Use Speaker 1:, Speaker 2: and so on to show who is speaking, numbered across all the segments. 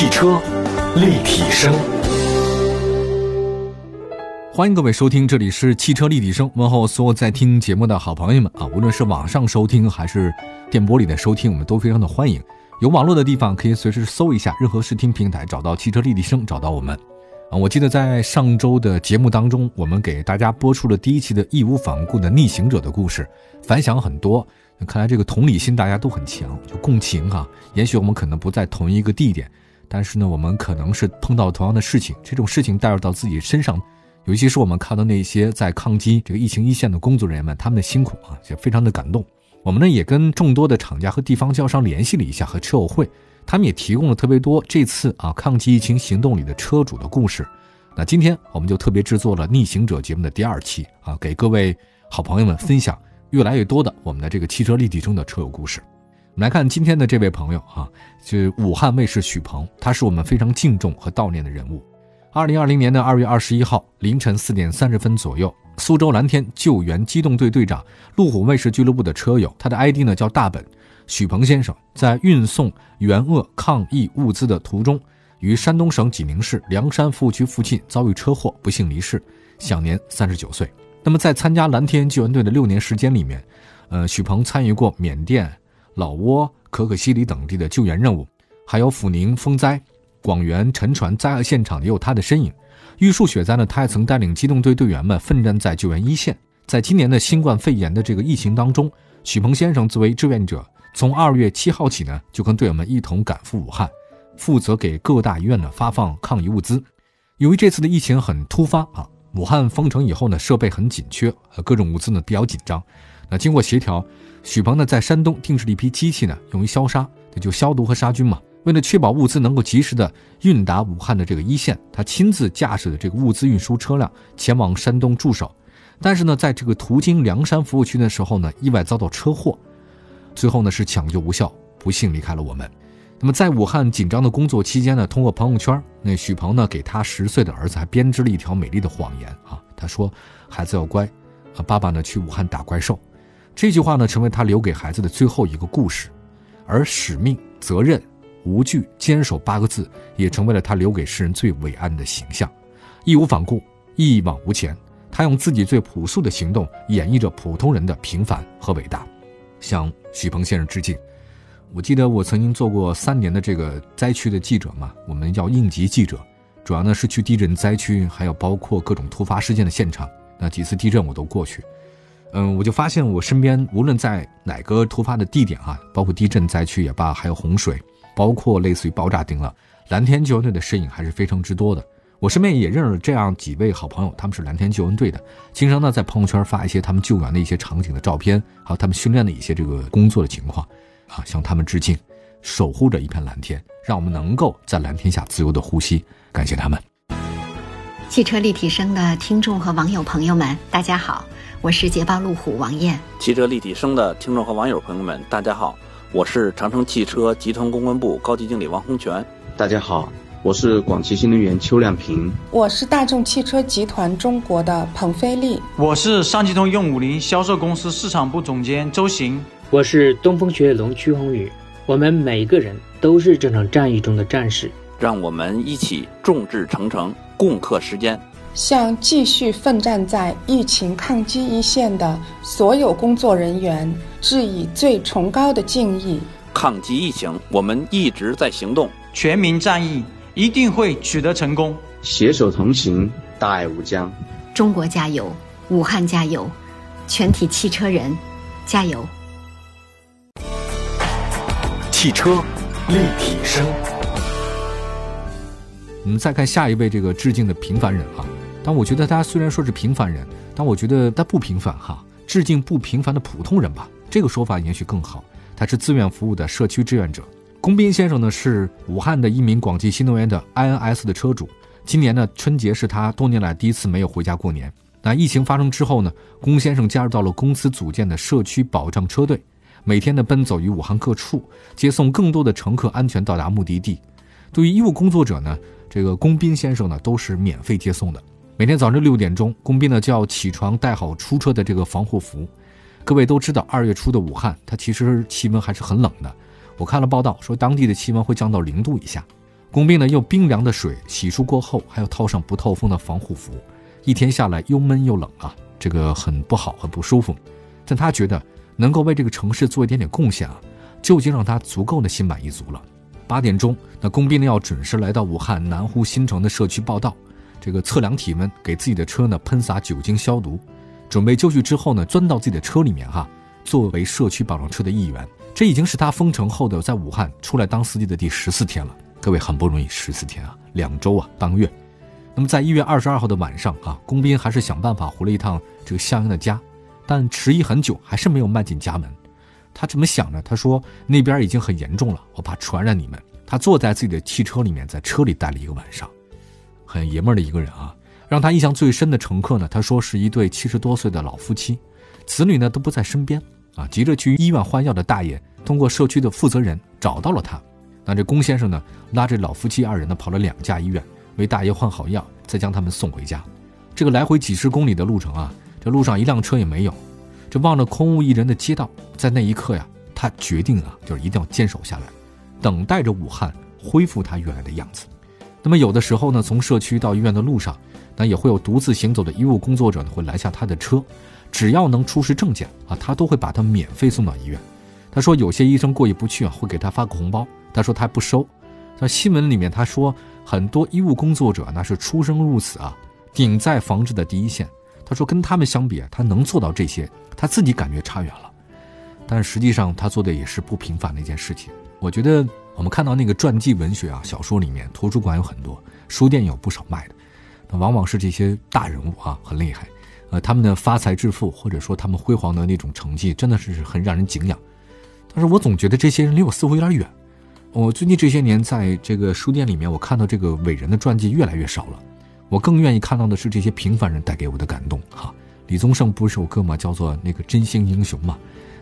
Speaker 1: 汽车立体声，欢迎各位收听，这里是汽车立体声。问候所有在听节目的好朋友们啊，无论是网上收听还是电波里的收听，我们都非常的欢迎。有网络的地方可以随时搜一下任何视听平台，找到汽车立体声，找到我们。啊，我记得在上周的节目当中，我们给大家播出了第一期的义无反顾的逆行者的故事，反响很多。看来这个同理心大家都很强，就共情哈。也许我们可能不在同一个地点，但是呢，我们可能是碰到同样的事情。这种事情带入到自己身上，尤其是我们看到那些在抗击这个疫情一线的工作人员们，他们的辛苦啊，就非常的感动。我们呢也跟众多的厂家和地方交商联系了一下，和车友会，他们也提供了特别多这次啊抗击疫情行动里的车主的故事。那今天我们就特别制作了逆行者节目的第二期啊，给各位好朋友们分享。越来越多的我们的这个汽车立体声的车友故事，们来看今天的这位朋友啊，是武汉卫视许鹏，他是我们非常敬重和悼念的人物。二零二零年的二月二十一号凌晨四点三十分左右，苏州蓝天救援机动队队长、路虎卫士俱乐部的车友，他的 ID 呢叫大本，许鹏先生在运送援鄂抗疫物资的途中，于山东省济宁市梁山服务区附近遭遇车祸，不幸离世，享年三十九岁。那么，在参加蓝天救援队的六年时间里面，呃，许鹏参与过缅甸、老挝、可可西里等地的救援任务，还有阜宁风灾、广元沉船灾害现场也有他的身影。玉树雪灾呢，他也曾带领机动队队员们奋战在救援一线。在今年的新冠肺炎的这个疫情当中，许鹏先生作为志愿者，从二月七号起呢，就跟队友们一同赶赴武汉，负责给各大医院呢发放抗疫物资。由于这次的疫情很突发啊。武汉封城以后呢，设备很紧缺，呃，各种物资呢比较紧张。那经过协调，许鹏呢在山东定制了一批机器呢，用于消杀，也就消毒和杀菌嘛。为了确保物资能够及时的运达武汉的这个一线，他亲自驾驶的这个物资运输车辆前往山东驻守。但是呢，在这个途经凉山服务区的时候呢，意外遭到车祸，最后呢是抢救无效，不幸离开了我们。那么在武汉紧张的工作期间呢，通过朋友圈，那许鹏呢给他十岁的儿子还编织了一条美丽的谎言啊，他说：“孩子要乖，啊，爸爸呢去武汉打怪兽。”这句话呢成为他留给孩子的最后一个故事，而使命、责任、无惧、坚守八个字也成为了他留给世人最伟岸的形象。义无反顾，一往无前，他用自己最朴素的行动演绎着普通人的平凡和伟大，向许鹏先生致敬。我记得我曾经做过三年的这个灾区的记者嘛，我们叫应急记者，主要呢是去地震灾区，还有包括各种突发事件的现场。那几次地震我都过去，嗯，我就发现我身边无论在哪个突发的地点啊，包括地震灾区也罢，还有洪水，包括类似于爆炸顶了，蓝天救援队的身影还是非常之多的。我身边也认识这样几位好朋友，他们是蓝天救援队的，经常呢在朋友圈发一些他们救援的一些场景的照片，还有他们训练的一些这个工作的情况。啊，向他们致敬，守护着一片蓝天，让我们能够在蓝天下自由的呼吸。感谢他们。
Speaker 2: 汽车立体声的听众和网友朋友们，大家好，我是捷豹路虎王艳。
Speaker 3: 汽车立体声的听众和网友朋友们，大家好，我是长城汽车集团公关部高级经理王洪全。
Speaker 4: 大家好，我是广汽新能源邱亮平。
Speaker 5: 我是大众汽车集团中国的彭飞利。
Speaker 6: 我是上汽通用五菱销售公司市场部总监周行。
Speaker 7: 我是东风雪铁龙屈宏宇，我们每个人都是这场战役中的战士，
Speaker 3: 让我们一起众志成城，共克时艰，
Speaker 5: 向继续奋战在疫情抗击一线的所有工作人员致以最崇高的敬意。
Speaker 3: 抗击疫情，我们一直在行动，
Speaker 6: 全民战役一定会取得成功，
Speaker 4: 携手同行，大爱无疆。
Speaker 2: 中国加油，武汉加油，全体汽车人加油！
Speaker 1: 汽车立体声。我们再看下一位这个致敬的平凡人啊，但我觉得他虽然说是平凡人，但我觉得他不平凡哈。致敬不平凡的普通人吧，这个说法也许更好。他是自愿服务的社区志愿者。龚斌先生呢是武汉的一名广汽新能源的 INS 的车主。今年呢春节是他多年来第一次没有回家过年。那疫情发生之后呢，龚先生加入到了公司组建的社区保障车队。每天呢奔走于武汉各处，接送更多的乘客安全到达目的地。对于医务工作者呢，这个龚斌先生呢都是免费接送的。每天早上六点钟，工兵呢就要起床，带好出车的这个防护服。各位都知道，二月初的武汉，它其实气温还是很冷的。我看了报道说，当地的气温会降到零度以下。工兵呢用冰凉的水洗漱过后，还要套上不透风的防护服，一天下来又闷又冷啊，这个很不好，很不舒服。但他觉得能够为这个城市做一点点贡献啊，就已经让他足够的心满意足了。八点钟，那工兵呢要准时来到武汉南湖新城的社区报道，这个测量体温，给自己的车呢喷洒酒精消毒，准备就绪之后呢，钻到自己的车里面哈，作为社区保障车的一员。这已经是他封城后的在武汉出来当司机的第十四天了，各位很不容易，十四天啊，两周啊，半个月。那么在一月二十二号的晚上啊，工斌还是想办法回了一趟这个襄阳的家。但迟疑很久，还是没有迈进家门。他怎么想呢？他说：“那边已经很严重了，我怕传染你们。”他坐在自己的汽车里面，在车里待了一个晚上，很爷们儿的一个人啊。让他印象最深的乘客呢，他说是一对七十多岁的老夫妻，子女呢都不在身边啊。急着去医院换药的大爷，通过社区的负责人找到了他。那这龚先生呢，拉着老夫妻二人呢，跑了两家医院，为大爷换好药，再将他们送回家。这个来回几十公里的路程啊。这路上一辆车也没有，这望着空无一人的街道，在那一刻呀，他决定啊，就是一定要坚守下来，等待着武汉恢复它原来的样子。那么有的时候呢，从社区到医院的路上，那也会有独自行走的医务工作者呢，会拦下他的车，只要能出示证件啊，他都会把他免费送到医院。他说有些医生过意不去啊，会给他发个红包，他说他不收。在新闻里面他说，很多医务工作者那是出生入死啊，顶在防治的第一线。他说：“跟他们相比，他能做到这些，他自己感觉差远了。但实际上，他做的也是不平凡的一件事情。我觉得我们看到那个传记文学啊，小说里面，图书馆有很多，书店有不少卖的，那往往是这些大人物啊，很厉害，呃，他们的发财致富，或者说他们辉煌的那种成绩，真的是很让人敬仰。但是我总觉得这些人离我似乎有点远。我最近这些年在这个书店里面，我看到这个伟人的传记越来越少了。”我更愿意看到的是这些平凡人带给我的感动。哈，李宗盛不是首歌吗？叫做那个真心英雄嘛。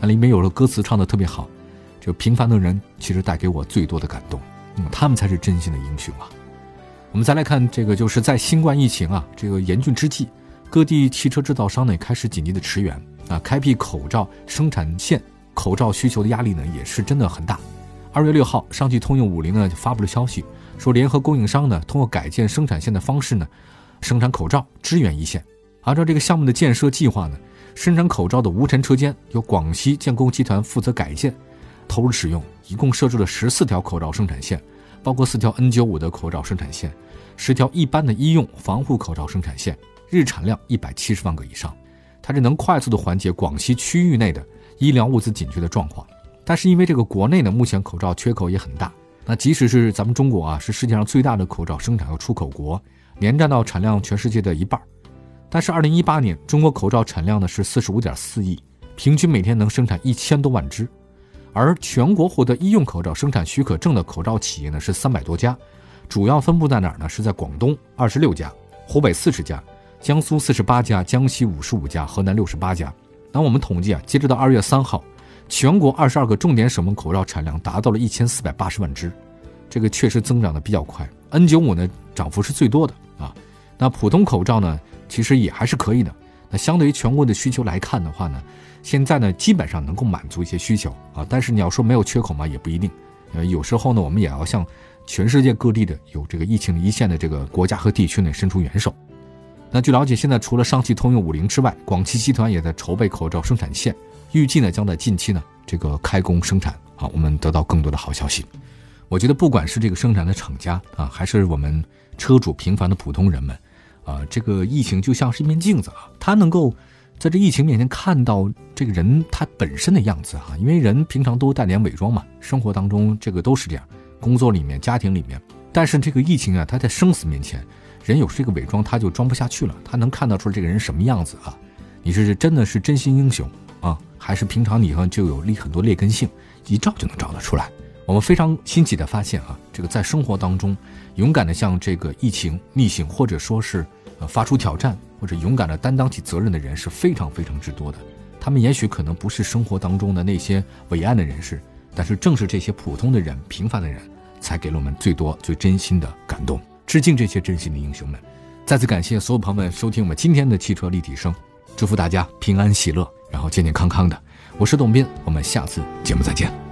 Speaker 1: 那里面有了歌词唱的特别好，就平凡的人其实带给我最多的感动。嗯，他们才是真心的英雄啊。我们再来看这个，就是在新冠疫情啊这个严峻之际，各地汽车制造商呢也开始紧急的驰援啊，开辟口罩生产线，口罩需求的压力呢也是真的很大。二月六号，上汽通用五菱呢就发布了消息。说联合供应商呢，通过改建生产线的方式呢，生产口罩支援一线。按照这个项目的建设计划呢，生产口罩的无尘车间由广西建工集团负责改建，投入使用，一共设置了十四条口罩生产线，包括四条 N95 的口罩生产线，十条一般的医用防护口罩生产线，日产量一百七十万个以上。它这能快速的缓解广西区域内的医疗物资紧缺的状况。但是因为这个国内呢，目前口罩缺口也很大。那即使是咱们中国啊，是世界上最大的口罩生产和出口国，年占到产量全世界的一半但是二零一八年中国口罩产量呢是四十五点四亿，平均每天能生产一千多万只。而全国获得医用口罩生产许可证的口罩企业呢是三百多家，主要分布在哪儿呢？是在广东二十六家，湖北四十家，江苏四十八家，江西五十五家，河南六十八家。那我们统计啊，截止到二月三号。全国二十二个重点省份口罩产量达到了一千四百八十万只，这个确实增长的比较快。N 九五呢，涨幅是最多的啊。那普通口罩呢，其实也还是可以的。那相对于全国的需求来看的话呢，现在呢基本上能够满足一些需求啊。但是你要说没有缺口嘛，也不一定。呃，有时候呢，我们也要向全世界各地的有这个疫情一线的这个国家和地区呢伸出援手。那据了解，现在除了上汽通用五菱之外，广汽集团也在筹备口罩生产线。预计呢将在近期呢这个开工生产啊，我们得到更多的好消息。我觉得不管是这个生产的厂家啊，还是我们车主平凡的普通人们，啊，这个疫情就像是一面镜子啊，他能够在这疫情面前看到这个人他本身的样子哈，因为人平常都带点伪装嘛，生活当中这个都是这样，工作里面、家庭里面，但是这个疫情啊，他在生死面前，人有这个伪装他就装不下去了，他能看到出这个人什么样子啊？你是真的是真心英雄。啊，还是平常你哈就有劣很多劣根性，一照就能照得出来。我们非常欣喜的发现啊，这个在生活当中，勇敢的向这个疫情逆行，或者说是呃发出挑战，或者勇敢的担当起责任的人是非常非常之多的。他们也许可能不是生活当中的那些伟岸的人士，但是正是这些普通的人、平凡的人，才给了我们最多最真心的感动。致敬这些真心的英雄们！再次感谢所有朋友们收听我们今天的汽车立体声，祝福大家平安喜乐。然后健健康康的，我是董斌，我们下次节目再见。